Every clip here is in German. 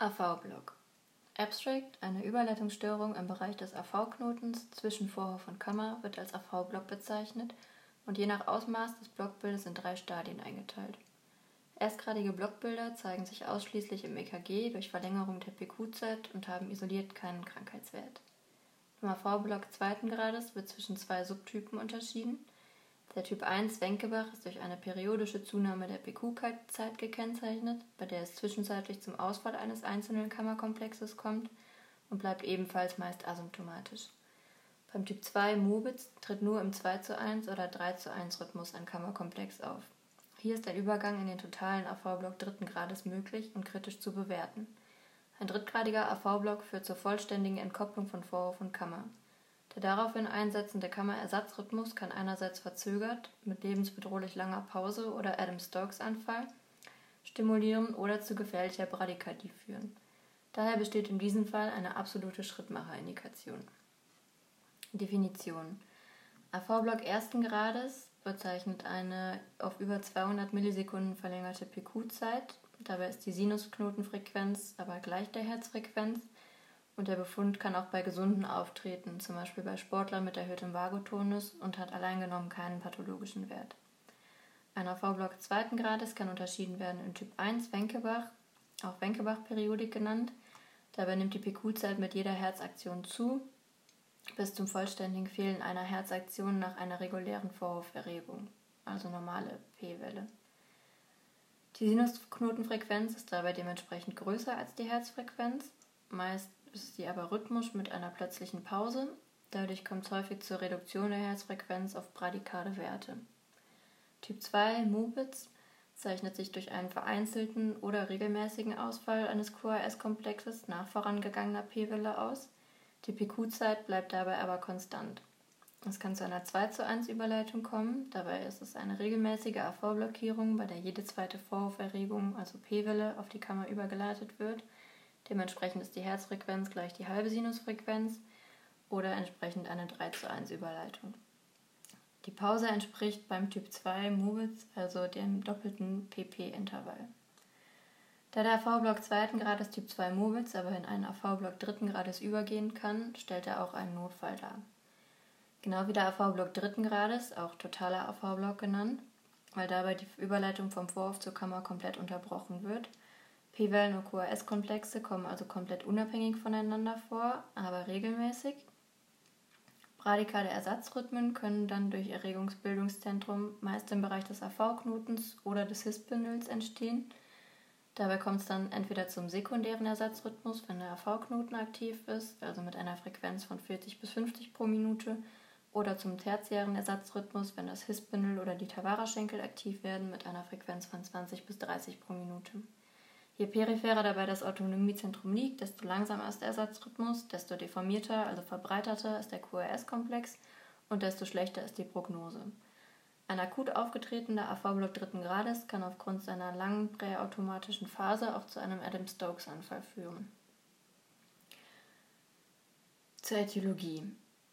AV-Block. Abstract, eine Überleitungsstörung im Bereich des AV-Knotens zwischen Vorhof und Kammer, wird als AV-Block bezeichnet und je nach Ausmaß des Blockbildes in drei Stadien eingeteilt. Erstgradige Blockbilder zeigen sich ausschließlich im EKG durch Verlängerung der PQ-Zeit und haben isoliert keinen Krankheitswert. Im AV-Block zweiten Grades wird zwischen zwei Subtypen unterschieden – der Typ 1 Wenkebach ist durch eine periodische Zunahme der PQ-Zeit gekennzeichnet, bei der es zwischenzeitlich zum Ausfall eines einzelnen Kammerkomplexes kommt und bleibt ebenfalls meist asymptomatisch. Beim Typ 2 Mobitz tritt nur im 2 zu 1 oder 3 zu 1 Rhythmus ein Kammerkomplex auf. Hier ist ein Übergang in den totalen AV-Block dritten Grades möglich und kritisch zu bewerten. Ein drittgradiger AV-Block führt zur vollständigen Entkopplung von Vorhof und Kammer. Der daraufhin einsetzende Kammerersatzrhythmus kann einerseits verzögert, mit lebensbedrohlich langer Pause oder Adam-Stokes-Anfall, stimulieren oder zu gefährlicher Bradykardie führen. Daher besteht in diesem Fall eine absolute Schrittmacherindikation. Definition AV-Block ersten Grades bezeichnet eine auf über 200 Millisekunden verlängerte PQ-Zeit. Dabei ist die Sinusknotenfrequenz aber gleich der Herzfrequenz und der Befund kann auch bei Gesunden auftreten, zum Beispiel bei Sportlern mit erhöhtem Vagotonus und hat allein genommen keinen pathologischen Wert. Ein AV-Block zweiten Grades kann unterschieden werden in Typ 1 Wenkebach, auch Wenkebach-Periodik genannt. Dabei nimmt die PQ-Zeit mit jeder Herzaktion zu, bis zum vollständigen Fehlen einer Herzaktion nach einer regulären Vorhoferregung, also normale P-Welle. Die Sinusknotenfrequenz ist dabei dementsprechend größer als die Herzfrequenz, meist ist sie aber rhythmisch mit einer plötzlichen Pause. Dadurch kommt es häufig zur Reduktion der Herzfrequenz auf bradikale Werte. Typ 2 Mubitz zeichnet sich durch einen vereinzelten oder regelmäßigen Ausfall eines QRS-Komplexes nach vorangegangener P-Welle aus. Die PQ-Zeit bleibt dabei aber konstant. Es kann zu einer 2 zu 1 Überleitung kommen. Dabei ist es eine regelmäßige AV-Blockierung, bei der jede zweite Vorhoferregung, also P-Welle, auf die Kammer übergeleitet wird – Dementsprechend ist die Herzfrequenz gleich die halbe Sinusfrequenz oder entsprechend eine 3 zu 1 Überleitung. Die Pause entspricht beim Typ 2 Movitz also dem doppelten PP-Intervall. Da der AV-Block zweiten Grades Typ 2 Movitz aber in einen AV-Block dritten Grades übergehen kann, stellt er auch einen Notfall dar. Genau wie der AV-Block dritten Grades, auch totaler AV-Block genannt, weil dabei die Überleitung vom Vorhof zur Kammer komplett unterbrochen wird – P-Wellen und QRS-Komplexe kommen also komplett unabhängig voneinander vor, aber regelmäßig. Bradikale Ersatzrhythmen können dann durch Erregungsbildungszentrum meist im Bereich des AV-Knotens oder des His-Bündels entstehen. Dabei kommt es dann entweder zum sekundären Ersatzrhythmus, wenn der AV-Knoten aktiv ist, also mit einer Frequenz von 40 bis 50 pro Minute, oder zum tertiären Ersatzrhythmus, wenn das His-Bündel oder die Tavara-Schenkel aktiv werden, mit einer Frequenz von 20 bis 30 pro Minute. Je peripherer dabei das Autonomiezentrum liegt, desto langsamer ist der Ersatzrhythmus, desto deformierter, also verbreiterter ist der QRS-Komplex und desto schlechter ist die Prognose. Ein akut aufgetretener AV-Block dritten Grades kann aufgrund seiner langen präautomatischen Phase auch zu einem Adam-Stokes-Anfall führen. Zur Ätiologie.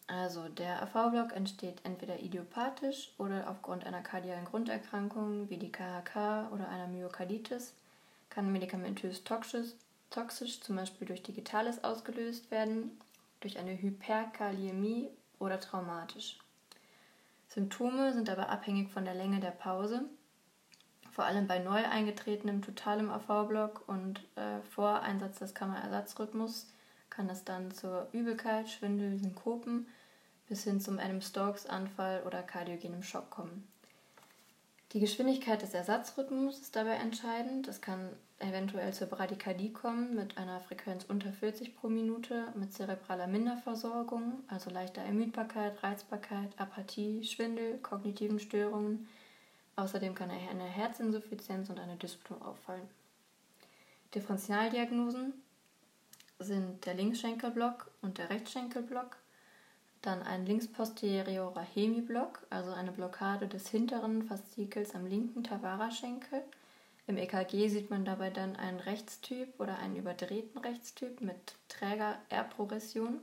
Also der AV-Block entsteht entweder idiopathisch oder aufgrund einer kardialen Grunderkrankung wie die KHK oder einer Myokarditis – kann medikamentös toxisch, toxisch, zum Beispiel durch Digitales ausgelöst werden, durch eine Hyperkaliämie oder traumatisch. Symptome sind aber abhängig von der Länge der Pause, vor allem bei neu eingetretenem totalem AV-Block und äh, vor Einsatz des Kammerersatzrhythmus kann es dann zur Übelkeit, Schwindel, Synkopen bis hin zum Adam-Stokes-Anfall oder kardiogenem Schock kommen. Die Geschwindigkeit des Ersatzrhythmus ist dabei entscheidend. Es kann eventuell zur Bradykardie kommen mit einer Frequenz unter 40 pro Minute, mit zerebraler Minderversorgung, also leichter Ermüdbarkeit, Reizbarkeit, Apathie, Schwindel, kognitiven Störungen. Außerdem kann eine Herzinsuffizienz und eine Dyspnoe auffallen. Differentialdiagnosen sind der Linksschenkelblock und der Rechtsschenkelblock dann ein linksposteriorer Hemiblock, also eine Blockade des hinteren Faszikels am linken Tavara-Schenkel. Im EKG sieht man dabei dann einen Rechtstyp oder einen überdrehten Rechtstyp mit träger R-Progression.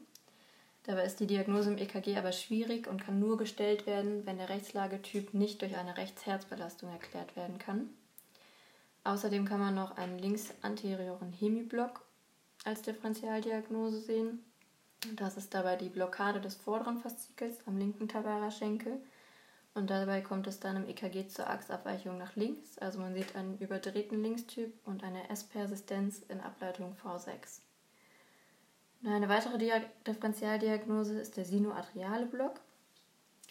Dabei ist die Diagnose im EKG aber schwierig und kann nur gestellt werden, wenn der Rechtslagetyp nicht durch eine Rechtsherzbelastung erklärt werden kann. Außerdem kann man noch einen linksanterioren Hemiblock als Differentialdiagnose sehen. Das ist dabei die Blockade des vorderen Faszikels am linken Tabara-Schenkel. Und dabei kommt es dann im EKG zur Achsabweichung nach links. Also man sieht einen überdrehten Linkstyp und eine S-Persistenz in Ableitung V6. Eine weitere Dia Differentialdiagnose ist der sinoatriale Block.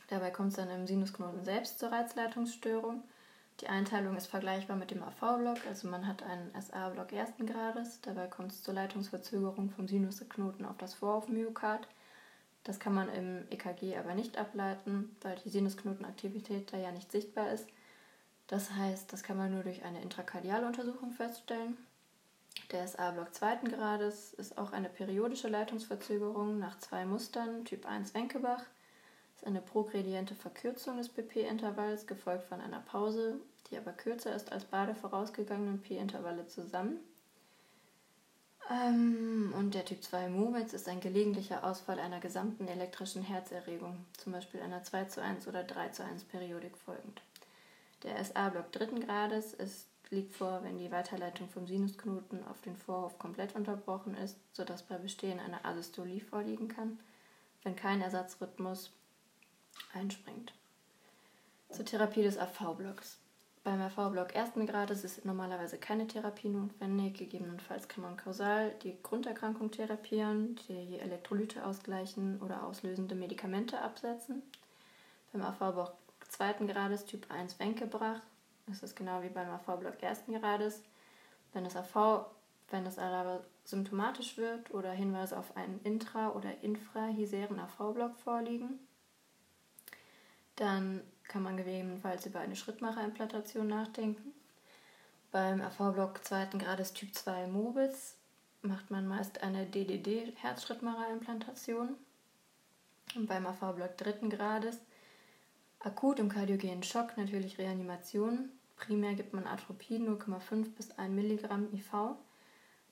Dabei kommt es dann im Sinusknoten selbst zur Reizleitungsstörung. Die Einteilung ist vergleichbar mit dem AV-Block, also man hat einen SA-Block ersten Grades. Dabei kommt es zur Leitungsverzögerung vom Sinusknoten auf das Vorhoffmyokard. Das kann man im EKG aber nicht ableiten, weil die Sinusknotenaktivität da ja nicht sichtbar ist. Das heißt, das kann man nur durch eine intrakardiale Untersuchung feststellen. Der SA-Block zweiten Grades ist auch eine periodische Leitungsverzögerung nach zwei Mustern, Typ 1 Wenkebach. Eine progrediente Verkürzung des BP-Intervalls, gefolgt von einer Pause, die aber kürzer ist als beide vorausgegangenen P-Intervalle zusammen. Ähm, und der Typ 2 Movitz ist ein gelegentlicher Ausfall einer gesamten elektrischen Herzerregung, zum Beispiel einer 2 zu 1 oder 3 zu 1 Periodik folgend. Der SA-Block dritten Grades ist liegt vor, wenn die Weiterleitung vom Sinusknoten auf den Vorhof komplett unterbrochen ist, sodass bei Bestehen eine Asystolie vorliegen kann, wenn kein Ersatzrhythmus einspringt. Zur Therapie des AV-Blocks. Beim AV-Block ersten Grades ist normalerweise keine Therapie notwendig. Gegebenenfalls kann man kausal die Grunderkrankung therapieren, die Elektrolyte ausgleichen oder auslösende Medikamente absetzen. Beim AV-Block zweiten Grades Typ 1 Wenkebrach das ist genau wie beim AV-Block ersten Grades. Wenn das AV, wenn das aber symptomatisch wird oder Hinweise auf einen intra- oder infrahisären AV-Block vorliegen, dann kann man gegebenenfalls über eine Schrittmacherimplantation nachdenken. Beim AV-Block zweiten Grades Typ 2 Mobitz macht man meist eine DDD-Herzschrittmacherimplantation. Und beim AV-Block dritten Grades Akut im kardiogenen Schock natürlich Reanimation. Primär gibt man Atropin 0,5 bis 1 Milligramm IV.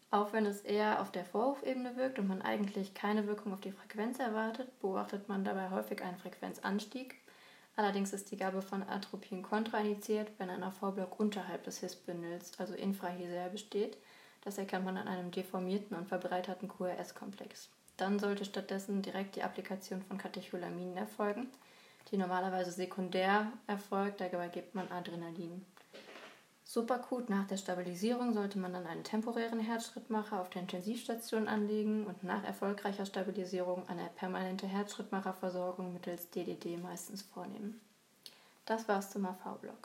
Auch wenn es eher auf der Vorhofebene wirkt und man eigentlich keine Wirkung auf die Frequenz erwartet, beobachtet man dabei häufig einen Frequenzanstieg. Allerdings ist die Gabe von Atropin kontraindiziert, wenn ein AV-Block unterhalb des His-Bündels, also infrahisär, besteht. Das erkennt man an einem deformierten und verbreiterten QRS-Komplex. Dann sollte stattdessen direkt die Applikation von Katecholaminen erfolgen die normalerweise sekundär erfolgt. Dabei gibt man Adrenalin. Superakut nach der Stabilisierung sollte man dann einen temporären Herzschrittmacher auf der Intensivstation anlegen und nach erfolgreicher Stabilisierung eine permanente Herzschrittmacherversorgung mittels DDD meistens vornehmen. Das war's zum AV-Block.